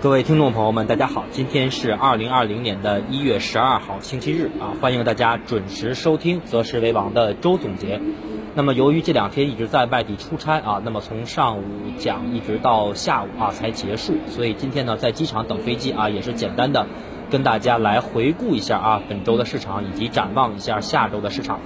各位听众朋友们，大家好，今天是二零二零年的一月十二号星期日啊，欢迎大家准时收听《择时为王》的周总结。那么由于这两天一直在外地出差啊，那么从上午讲一直到下午啊才结束，所以今天呢在机场等飞机啊，也是简单的跟大家来回顾一下啊本周的市场以及展望一下下周的市场。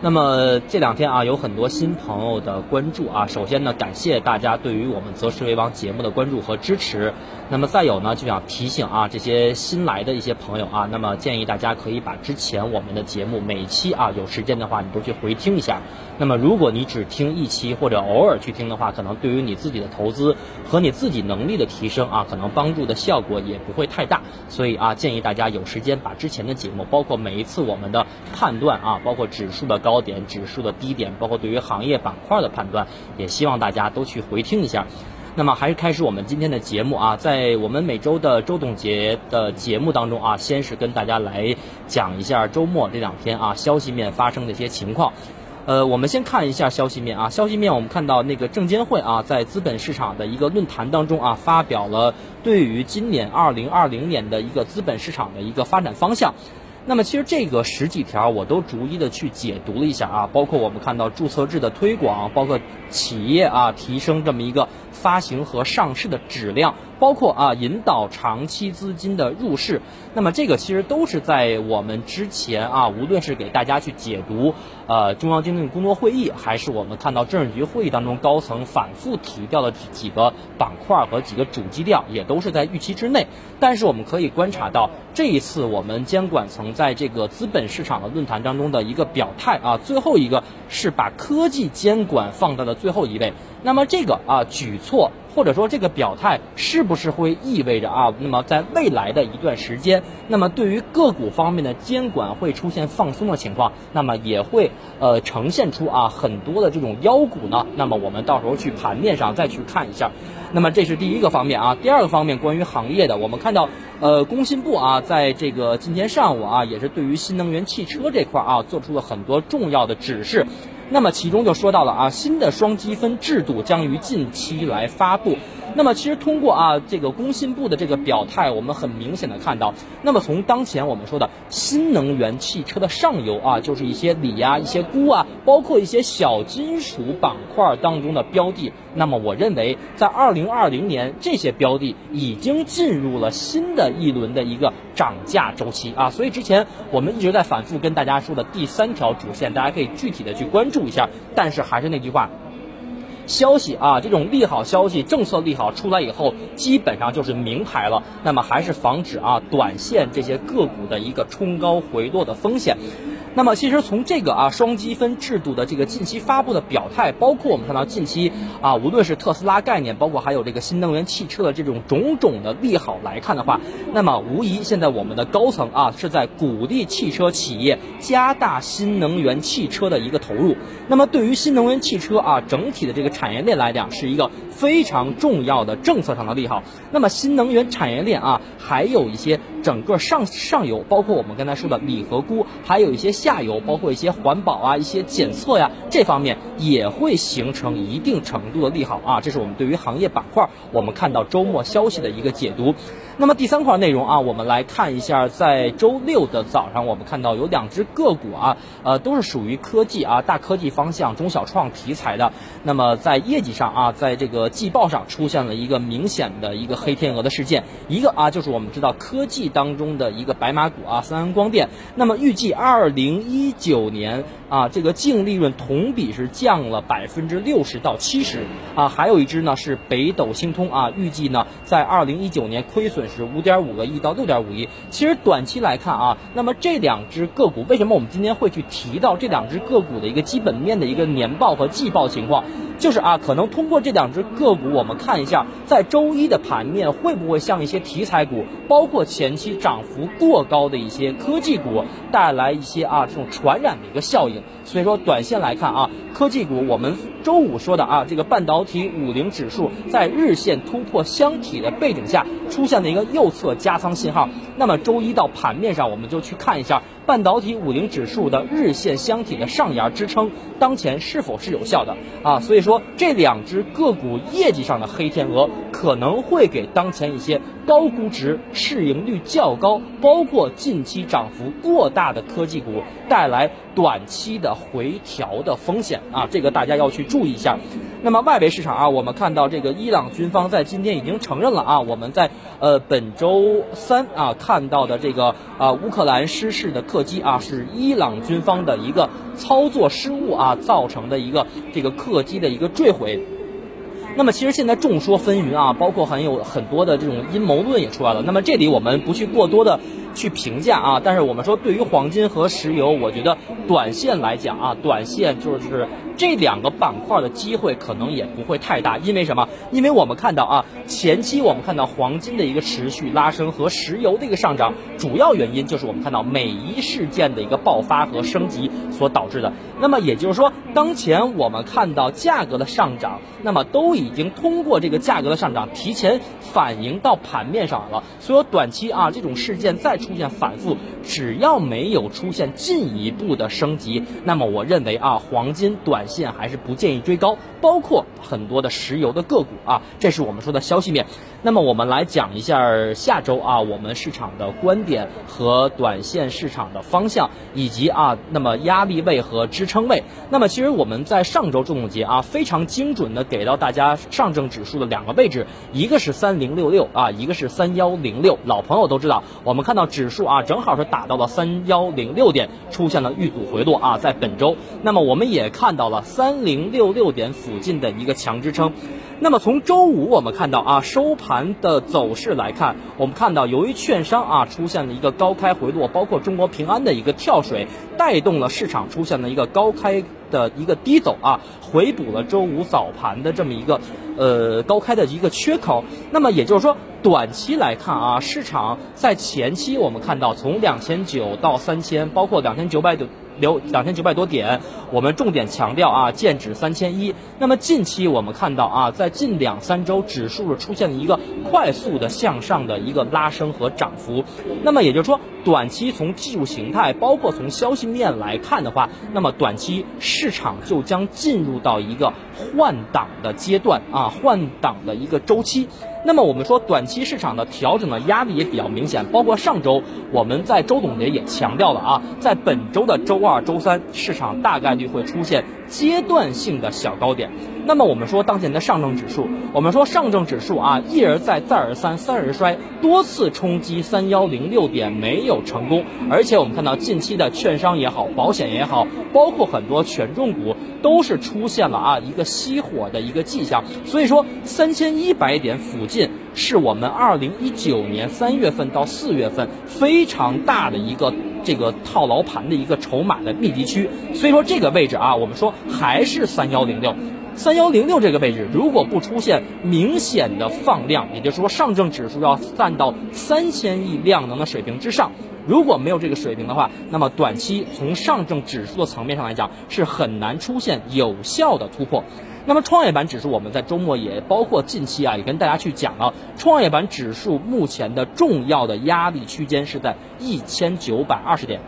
那么这两天啊，有很多新朋友的关注啊。首先呢，感谢大家对于我们《择时为王》节目的关注和支持。那么再有呢，就想提醒啊，这些新来的一些朋友啊，那么建议大家可以把之前我们的节目每期啊，有时间的话你都去回听一下。那么如果你只听一期或者偶尔去听的话，可能对于你自己的投资和你自己能力的提升啊，可能帮助的效果也不会太大。所以啊，建议大家有时间把之前的节目，包括每一次我们的判断啊，包括指数的。高点指数的低点，包括对于行业板块的判断，也希望大家都去回听一下。那么还是开始我们今天的节目啊，在我们每周的周总结的节目当中啊，先是跟大家来讲一下周末这两天啊消息面发生的一些情况。呃，我们先看一下消息面啊，消息面我们看到那个证监会啊，在资本市场的一个论坛当中啊，发表了对于今年二零二零年的一个资本市场的一个发展方向。那么其实这个十几条我都逐一的去解读了一下啊，包括我们看到注册制的推广，包括企业啊提升这么一个发行和上市的质量。包括啊，引导长期资金的入市，那么这个其实都是在我们之前啊，无论是给大家去解读呃中央经济工作会议，还是我们看到政治局会议当中高层反复提到的几个板块和几个主基调，也都是在预期之内。但是我们可以观察到，这一次我们监管层在这个资本市场的论坛当中的一个表态啊，最后一个是把科技监管放到了最后一位。那么这个啊举措。或者说这个表态是不是会意味着啊？那么在未来的一段时间，那么对于个股方面的监管会出现放松的情况，那么也会呃呈现出啊很多的这种妖股呢。那么我们到时候去盘面上再去看一下。那么这是第一个方面啊。第二个方面关于行业的，我们看到呃工信部啊在这个今天上午啊也是对于新能源汽车这块啊做出了很多重要的指示。那么其中就说到了啊，新的双积分制度将于近期来发布。那么其实通过啊这个工信部的这个表态，我们很明显的看到，那么从当前我们说的新能源汽车的上游啊，就是一些锂啊、一些钴啊，包括一些小金属板块当中的标的，那么我认为在二零二零年这些标的已经进入了新的一轮的一个涨价周期啊，所以之前我们一直在反复跟大家说的第三条主线，大家可以具体的去关注一下。但是还是那句话。消息啊，这种利好消息、政策利好出来以后，基本上就是名牌了。那么还是防止啊短线这些个股的一个冲高回落的风险。那么其实从这个啊双积分制度的这个近期发布的表态，包括我们看到近期啊无论是特斯拉概念，包括还有这个新能源汽车的这种种种的利好来看的话，那么无疑现在我们的高层啊是在鼓励汽车企业加大新能源汽车的一个投入。那么对于新能源汽车啊整体的这个产业链来讲，是一个非常重要的政策上的利好。那么新能源产业链啊还有一些整个上上游，包括我们刚才说的锂和钴，还有一些下。游包括一些环保啊、一些检测呀，这方面也会形成一定程度的利好啊。这是我们对于行业板块，我们看到周末消息的一个解读。那么第三块内容啊，我们来看一下，在周六的早上，我们看到有两只个股啊，呃，都是属于科技啊、大科技方向、中小创题材的。那么在业绩上啊，在这个季报上出现了一个明显的一个黑天鹅的事件。一个啊，就是我们知道科技当中的一个白马股啊，三安光电。那么预计二零一九年啊，这个净利润同比是降了百分之六十到七十啊。还有一只呢是北斗星通啊，预计呢在二零一九年亏损。是五点五个亿到六点五亿。其实短期来看啊，那么这两只个股，为什么我们今天会去提到这两只个股的一个基本面的一个年报和季报情况？就是啊，可能通过这两只个股，我们看一下，在周一的盘面会不会像一些题材股，包括前期涨幅过高的一些科技股，带来一些啊这种传染的一个效应。所以说，短线来看啊，科技股我们。周五说的啊，这个半导体五零指数在日线突破箱体的背景下，出现了一个右侧加仓信号。那么周一到盘面上，我们就去看一下半导体五零指数的日线箱体的上沿支撑，当前是否是有效的啊？所以说这两只个股业绩上的黑天鹅，可能会给当前一些高估值、市盈率较高，包括近期涨幅过大的科技股带来短期的回调的风险啊，这个大家要去注意一下。那么外围市场啊，我们看到这个伊朗军方在今天已经承认了啊，我们在呃本周三啊看到的这个啊乌克兰失事的客机啊是伊朗军方的一个操作失误啊造成的一个这个客机的一个坠毁。那么其实现在众说纷纭啊，包括很有很多的这种阴谋论也出来了。那么这里我们不去过多的去评价啊，但是我们说对于黄金和石油，我觉得短线来讲啊，短线就是这两个板块的机会可能也不会太大。因为什么？因为我们看到啊，前期我们看到黄金的一个持续拉升和石油的一个上涨，主要原因就是我们看到美伊事件的一个爆发和升级所导致的。那么也就是说，当前我们看到价格的上涨，那么都已经通过这个价格的上涨提前反映到盘面上了。所以短期啊，这种事件再出现反复，只要没有出现进一步的升级，那么我认为啊，黄金短线还是不建议追高，包括很多的石油的个股啊，这是我们说的消息面。那么我们来讲一下下周啊，我们市场的观点和短线市场的方向，以及啊，那么压力位和支撑位。那么其实我们在上周周总结啊，非常精准的给到大家上证指数的两个位置，一个是三零六六啊，一个是三幺零六。老朋友都知道，我们看到指数啊，正好是打到了三幺零六点，出现了遇阻回落啊，在本周。那么我们也看到了三零六六点附近的一个强支撑。那么从周五我们看到啊收盘盘的走势来看，我们看到由于券商啊出现了一个高开回落，包括中国平安的一个跳水，带动了市场出现了一个高开的一个低走啊，回补了周五早盘的这么一个呃高开的一个缺口。那么也就是说，短期来看啊，市场在前期我们看到从两千九到三千，包括两千九百九。留两千九百多点，我们重点强调啊，剑指三千一。那么近期我们看到啊，在近两三周指数出现了一个快速的向上的一个拉升和涨幅。那么也就是说，短期从技术形态，包括从消息面来看的话，那么短期市场就将进入到一个换挡的阶段啊，换挡的一个周期。那么我们说，短期市场的调整的压力也比较明显，包括上周我们在周总结也强调了啊，在本周的周二、周三，市场大概率会出现阶段性的小高点。那么我们说当前的上证指数，我们说上证指数啊一而再再而三三而衰，多次冲击三幺零六点没有成功，而且我们看到近期的券商也好，保险也好，包括很多权重股都是出现了啊一个熄火的一个迹象。所以说三千一百点附近是我们二零一九年三月份到四月份非常大的一个这个套牢盘的一个筹码的密集区。所以说这个位置啊，我们说还是三幺零六。三幺零六这个位置，如果不出现明显的放量，也就是说上证指数要站到三千亿量能的水平之上，如果没有这个水平的话，那么短期从上证指数的层面上来讲，是很难出现有效的突破。那么创业板指数，我们在周末也包括近期啊，也跟大家去讲了，创业板指数目前的重要的压力区间是在一千九百二十点。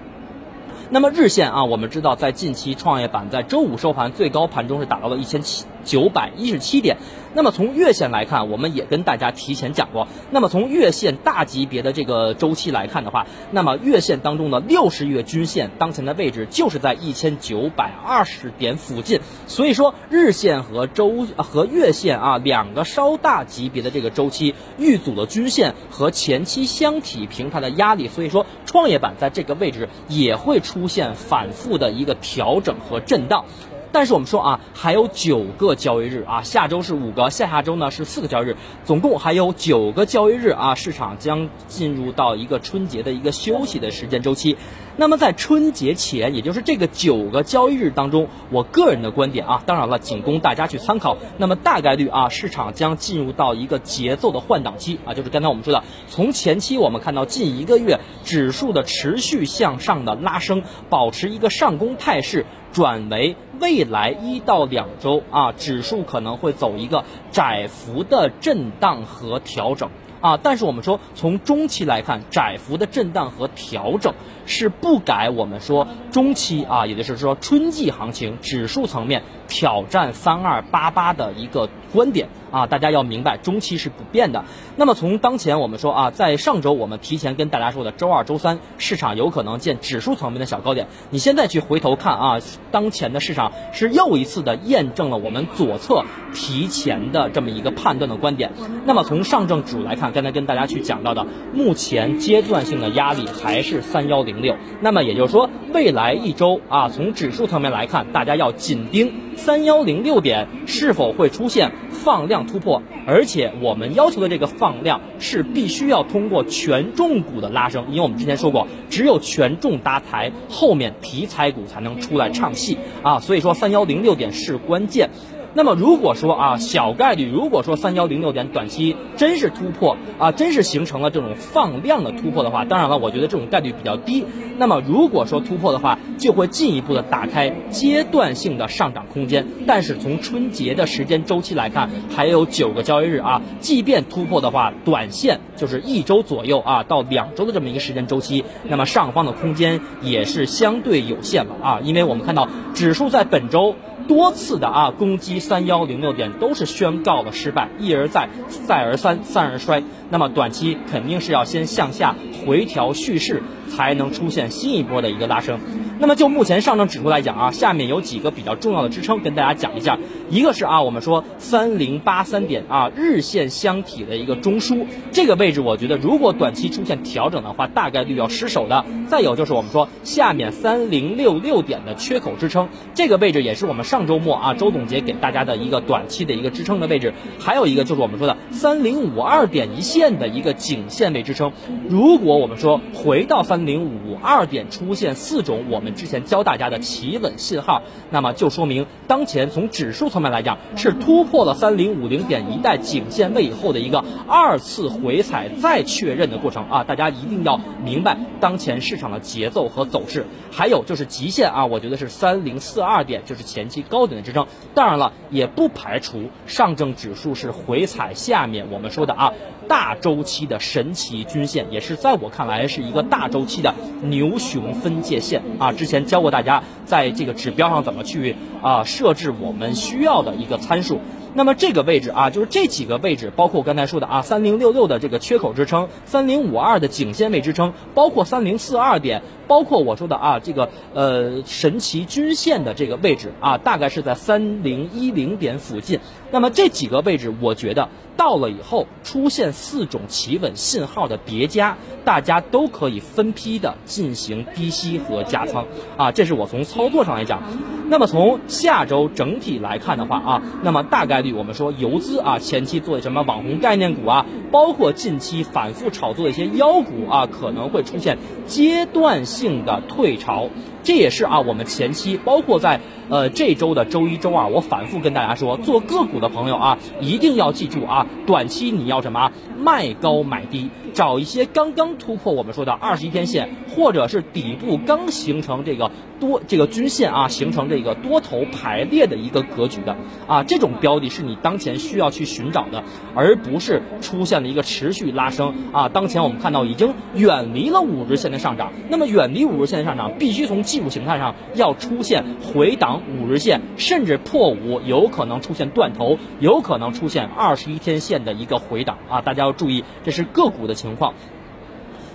那么日线啊，我们知道在近期创业板在周五收盘最高盘中是达到了一千七九百一十七点。那么从月线来看，我们也跟大家提前讲过。那么从月线大级别的这个周期来看的话，那么月线当中的六十月均线当前的位置就是在一千九百二十点附近。所以说日线和周和月线啊两个稍大级别的这个周期遇阻了均线和前期箱体平台的压力，所以说创业板在这个位置也会出现反复的一个调整和震荡。但是我们说啊，还有九个交易日啊，下周是五个，下下周呢是四个交易日，总共还有九个交易日啊，市场将进入到一个春节的一个休息的时间周期。那么在春节前，也就是这个九个交易日当中，我个人的观点啊，当然了，仅供大家去参考。那么大概率啊，市场将进入到一个节奏的换挡期啊，就是刚才我们说的，从前期我们看到近一个月指数的持续向上的拉升，保持一个上攻态势。转为未来一到两周啊，指数可能会走一个窄幅的震荡和调整。啊，但是我们说从中期来看，窄幅的震荡和调整是不改我们说中期啊，也就是说春季行情指数层面挑战三二八八的一个观点啊，大家要明白中期是不变的。那么从当前我们说啊，在上周我们提前跟大家说的周二、周三市场有可能见指数层面的小高点，你现在去回头看啊，当前的市场是又一次的验证了我们左侧提前的这么一个判断的观点。那么从上证指数来看。刚才跟大家去讲到的，目前阶段性的压力还是三幺零六。那么也就是说，未来一周啊，从指数层面来看，大家要紧盯三幺零六点是否会出现放量突破。而且我们要求的这个放量是必须要通过权重股的拉升，因为我们之前说过，只有权重搭台，后面题材股才能出来唱戏啊。所以说，三幺零六点是关键。那么如果说啊小概率，如果说三幺零六点短期真是突破啊，真是形成了这种放量的突破的话，当然了，我觉得这种概率比较低。那么如果说突破的话，就会进一步的打开阶段性的上涨空间。但是从春节的时间周期来看，还有九个交易日啊，即便突破的话，短线就是一周左右啊到两周的这么一个时间周期，那么上方的空间也是相对有限了啊，因为我们看到指数在本周。多次的啊攻击三幺零六点都是宣告了失败，一而再，再而三，三而衰。那么短期肯定是要先向下回调蓄势，才能出现新一波的一个拉升。那么就目前上证指数来讲啊，下面有几个比较重要的支撑跟大家讲一下。一个是啊，我们说三零八三点啊，日线箱体的一个中枢，这个位置我觉得如果短期出现调整的话，大概率要失守的。再有就是我们说下面三零六六点的缺口支撑，这个位置也是我们上周末啊周总结给大家的一个短期的一个支撑的位置。还有一个就是我们说的三零五二点一线的一个颈线位支撑。如果我们说回到三零五二点出现四种我们之前教大家的企稳信号，那么就说明当前从指数层面来讲是突破了三零五零点一带颈线位以后的一个二次回踩再确认的过程啊！大家一定要明白当前市场的节奏和走势。还有就是极限啊，我觉得是三零四二点，就是前期高点的支撑。当然了，也不排除上证指数是回踩下面我们说的啊大周期的神奇均线，也是在我看来是一个大周期的牛熊分界线啊。之前教过大家在这个指标上怎么去啊设置我们需要的一个参数。那么这个位置啊，就是这几个位置，包括我刚才说的啊，三零六六的这个缺口支撑，三零五二的颈线位支撑，包括三零四二点，包括我说的啊，这个呃神奇均线的这个位置啊，大概是在三零一零点附近。那么这几个位置，我觉得到了以后出现四种企稳信号的叠加，大家都可以分批的进行低吸和加仓啊，这是我从操作上来讲。那么从下周整体来看的话啊，那么大概我们说游资啊前期做的什么网红概念股啊，包括近期反复炒作的一些妖股啊，可能会出现阶段性的退潮。这也是啊，我们前期包括在呃这周的周一周二，我反复跟大家说，做个股的朋友啊，一定要记住啊，短期你要什么卖高买低，找一些刚刚突破我们说的二十一天线，或者是底部刚形成这个多这个均线啊，形成这个多头排列的一个格局的啊，这种标的是你当前需要去寻找的，而不是出现了一个持续拉升啊。当前我们看到已经远离了五日线的上涨，那么远离五日线的上涨，必须从技术形态上要出现回档五日线，甚至破五，有可能出现断头，有可能出现二十一天线的一个回档啊！大家要注意，这是个股的情况。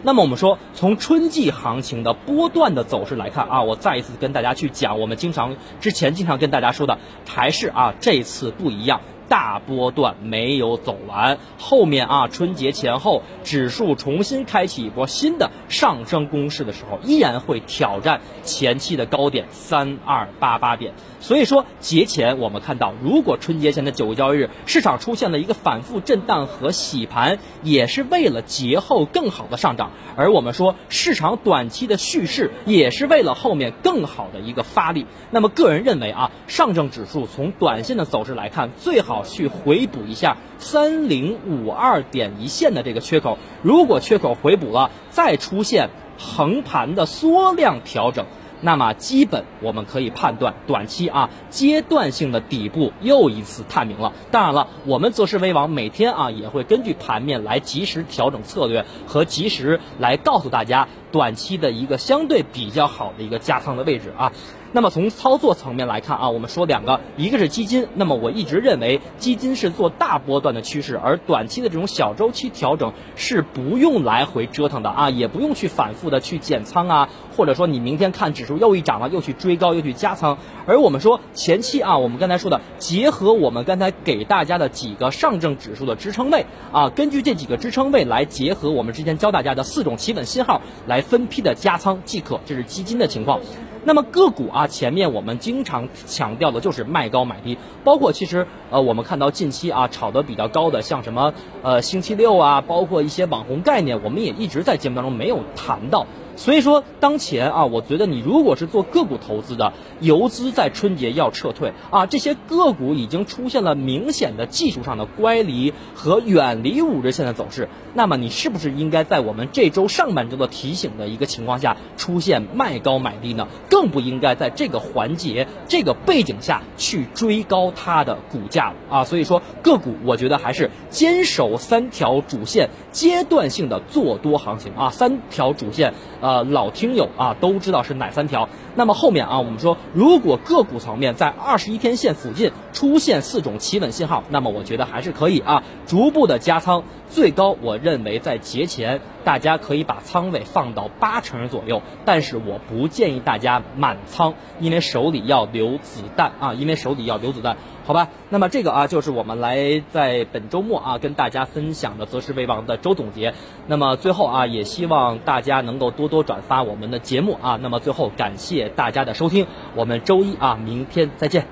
那么我们说，从春季行情的波段的走势来看啊，我再一次跟大家去讲，我们经常之前经常跟大家说的，还是啊这次不一样。大波段没有走完，后面啊春节前后指数重新开启一波新的上升攻势的时候，依然会挑战前期的高点三二八八点。所以说节前我们看到，如果春节前的九个交易日市场出现了一个反复震荡和洗盘，也是为了节后更好的上涨。而我们说市场短期的蓄势，也是为了后面更好的一个发力。那么个人认为啊，上证指数从短线的走势来看，最好好去回补一下三零五二点一线的这个缺口。如果缺口回补了，再出现横盘的缩量调整。那么基本我们可以判断，短期啊阶段性的底部又一次探明了。当然了，我们择时为王每天啊也会根据盘面来及时调整策略和及时来告诉大家短期的一个相对比较好的一个加仓的位置啊。那么从操作层面来看啊，我们说两个，一个是基金，那么我一直认为基金是做大波段的趋势，而短期的这种小周期调整是不用来回折腾的啊，也不用去反复的去减仓啊，或者说你明天看指数又一涨了，又去追高又去加仓。而我们说前期啊，我们刚才说的，结合我们刚才给大家的几个上证指数的支撑位啊，根据这几个支撑位来结合我们之前教大家的四种企稳信号来分批的加仓即可，这是基金的情况。那么个股啊，前面我们经常强调的就是卖高买低，包括其实呃，我们看到近期啊炒得比较高的，像什么呃星期六啊，包括一些网红概念，我们也一直在节目当中没有谈到。所以说，当前啊，我觉得你如果是做个股投资的，游资在春节要撤退啊，这些个股已经出现了明显的技术上的乖离和远离五日线的走势，那么你是不是应该在我们这周上半周的提醒的一个情况下出现卖高买低呢？更不应该在这个环节、这个背景下去追高它的股价了啊！所以说，个股我觉得还是坚守三条主线，阶段性的做多行情啊，三条主线。呃老听友啊都知道是哪三条。那么后面啊，我们说，如果个股层面在二十一天线附近出现四种企稳信号，那么我觉得还是可以啊，逐步的加仓。最高我认为在节前，大家可以把仓位放到八成左右。但是我不建议大家满仓，因为手里要留子弹啊，因为手里要留子弹。好吧，那么这个啊，就是我们来在本周末啊跟大家分享的择时为王的周总结。那么最后啊，也希望大家能够多多转发我们的节目啊。那么最后感谢大家的收听，我们周一啊，明天再见。